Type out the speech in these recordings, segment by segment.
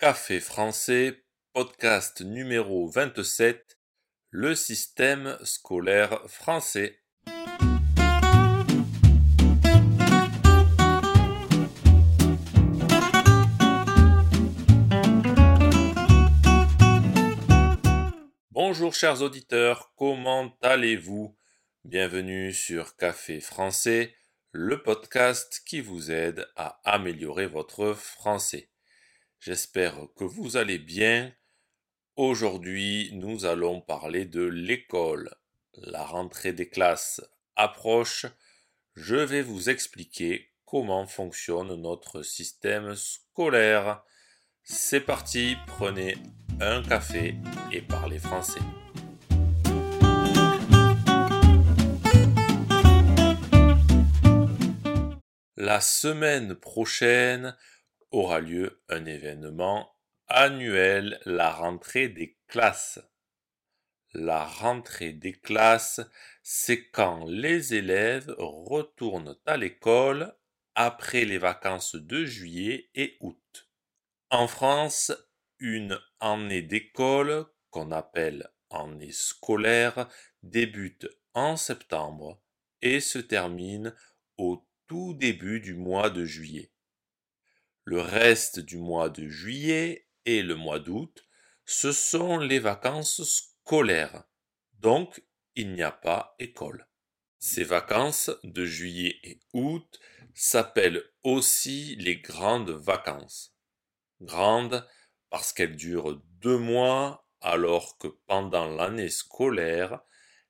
Café français, podcast numéro 27, le système scolaire français. Bonjour chers auditeurs, comment allez-vous? Bienvenue sur Café français, le podcast qui vous aide à améliorer votre français. J'espère que vous allez bien. Aujourd'hui, nous allons parler de l'école. La rentrée des classes approche. Je vais vous expliquer comment fonctionne notre système scolaire. C'est parti, prenez un café et parlez français. La semaine prochaine, aura lieu un événement annuel, la rentrée des classes. La rentrée des classes, c'est quand les élèves retournent à l'école après les vacances de juillet et août. En France, une année d'école, qu'on appelle année scolaire, débute en septembre et se termine au tout début du mois de juillet. Le reste du mois de juillet et le mois d'août, ce sont les vacances scolaires. Donc, il n'y a pas école. Ces vacances de juillet et août s'appellent aussi les grandes vacances. Grandes parce qu'elles durent deux mois alors que pendant l'année scolaire,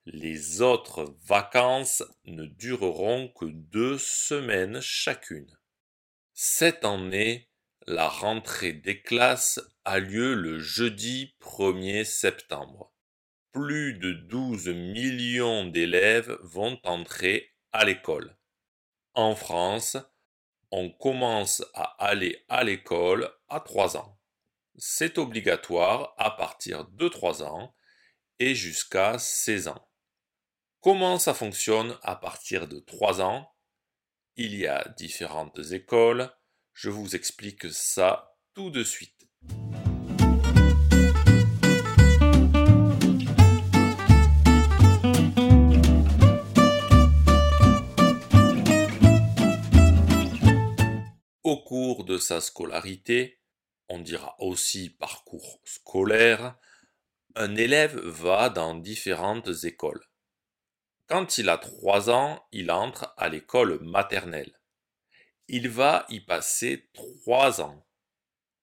les autres vacances ne dureront que deux semaines chacune. Cette année, la rentrée des classes a lieu le jeudi 1er septembre. Plus de 12 millions d'élèves vont entrer à l'école. En France, on commence à aller à l'école à 3 ans. C'est obligatoire à partir de 3 ans et jusqu'à 16 ans. Comment ça fonctionne à partir de 3 ans? Il y a différentes écoles. Je vous explique ça tout de suite. Au cours de sa scolarité, on dira aussi parcours scolaire, un élève va dans différentes écoles. Quand il a trois ans, il entre à l'école maternelle. Il va y passer trois ans.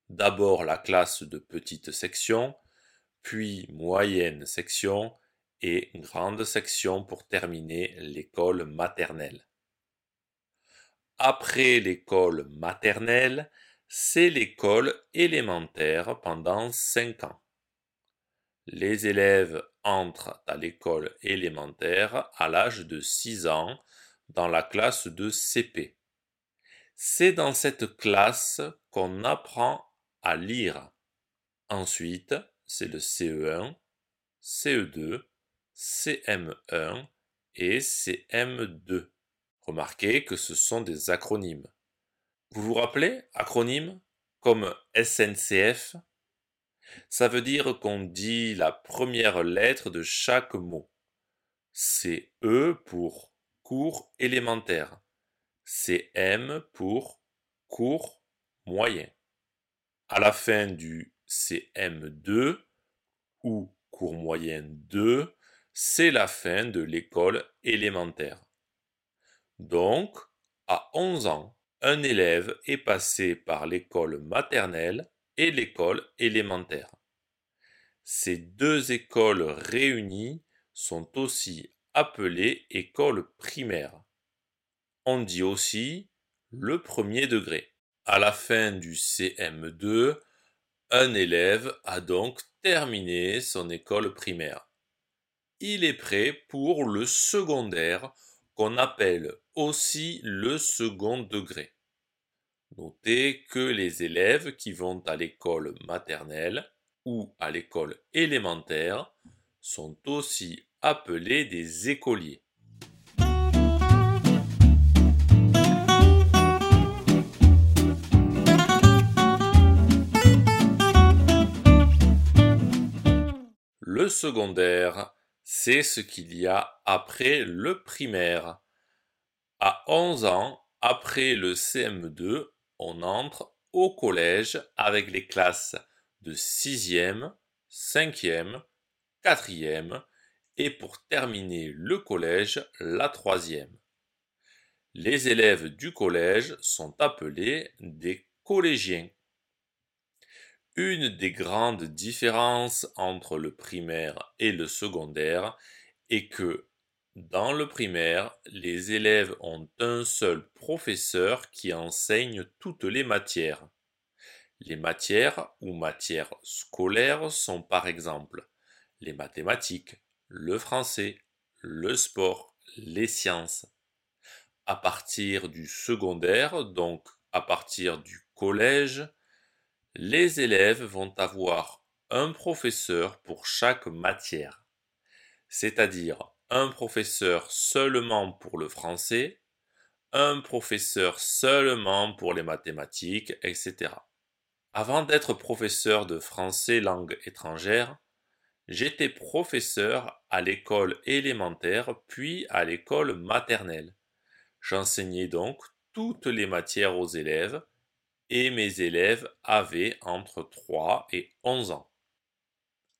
D'abord la classe de petite section, puis moyenne section et grande section pour terminer l'école maternelle. Après l'école maternelle, c'est l'école élémentaire pendant cinq ans. Les élèves entrent à l'école élémentaire à l'âge de 6 ans dans la classe de CP. C'est dans cette classe qu'on apprend à lire. Ensuite, c'est le CE1, CE2, CM1 et CM2. Remarquez que ce sont des acronymes. Vous vous rappelez acronymes comme SNCF, ça veut dire qu'on dit la première lettre de chaque mot. C'est E pour cours élémentaire. C'est M pour cours moyen. À la fin du CM2 ou cours moyen 2, c'est la fin de l'école élémentaire. Donc, à 11 ans, un élève est passé par l'école maternelle et l'école élémentaire. Ces deux écoles réunies sont aussi appelées écoles primaires. On dit aussi le premier degré. À la fin du CM2, un élève a donc terminé son école primaire. Il est prêt pour le secondaire qu'on appelle aussi le second degré. Notez que les élèves qui vont à l'école maternelle ou à l'école élémentaire sont aussi appelés des écoliers. Le secondaire, c'est ce qu'il y a après le primaire. À 11 ans, après le CM2, on entre au collège avec les classes de 6e, 5e, 4e et pour terminer le collège, la troisième. Les élèves du collège sont appelés des collégiens. Une des grandes différences entre le primaire et le secondaire est que dans le primaire, les élèves ont un seul professeur qui enseigne toutes les matières. Les matières ou matières scolaires sont par exemple les mathématiques, le français, le sport, les sciences. À partir du secondaire, donc à partir du collège, les élèves vont avoir un professeur pour chaque matière, c'est-à-dire un professeur seulement pour le français, un professeur seulement pour les mathématiques, etc. Avant d'être professeur de français langue étrangère, j'étais professeur à l'école élémentaire puis à l'école maternelle. J'enseignais donc toutes les matières aux élèves et mes élèves avaient entre 3 et 11 ans.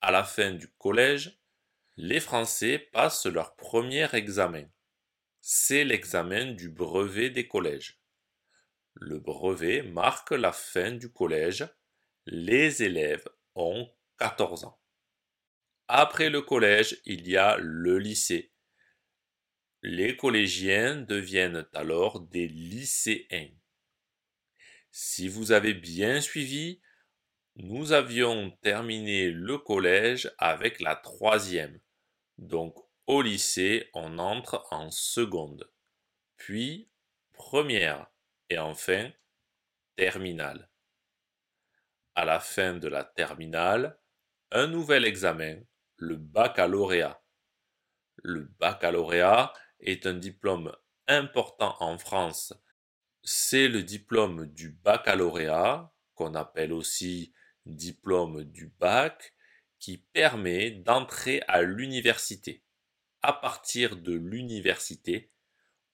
À la fin du collège, les Français passent leur premier examen. C'est l'examen du brevet des collèges. Le brevet marque la fin du collège. Les élèves ont 14 ans. Après le collège, il y a le lycée. Les collégiens deviennent alors des lycéens. Si vous avez bien suivi, nous avions terminé le collège avec la troisième. Donc au lycée, on entre en seconde, puis première et enfin terminale. À la fin de la terminale, un nouvel examen, le baccalauréat. Le baccalauréat est un diplôme important en France c'est le diplôme du baccalauréat, qu'on appelle aussi diplôme du bac, qui permet d'entrer à l'université. À partir de l'université,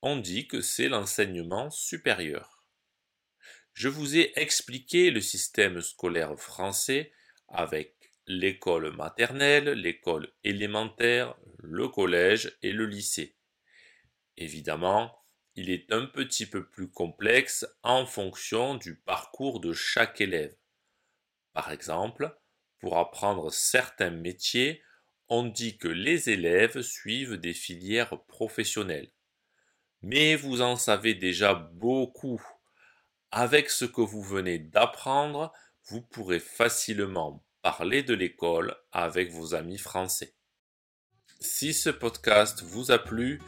on dit que c'est l'enseignement supérieur. Je vous ai expliqué le système scolaire français avec l'école maternelle, l'école élémentaire, le collège et le lycée. Évidemment, il est un petit peu plus complexe en fonction du parcours de chaque élève. Par exemple, pour apprendre certains métiers, on dit que les élèves suivent des filières professionnelles. Mais vous en savez déjà beaucoup. Avec ce que vous venez d'apprendre, vous pourrez facilement parler de l'école avec vos amis français. Si ce podcast vous a plu,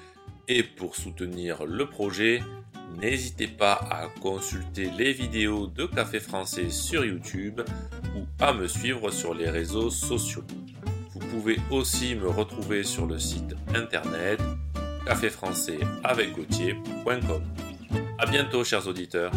et pour soutenir le projet, n'hésitez pas à consulter les vidéos de Café Français sur YouTube ou à me suivre sur les réseaux sociaux. Vous pouvez aussi me retrouver sur le site internet caféfrançais avec A bientôt chers auditeurs.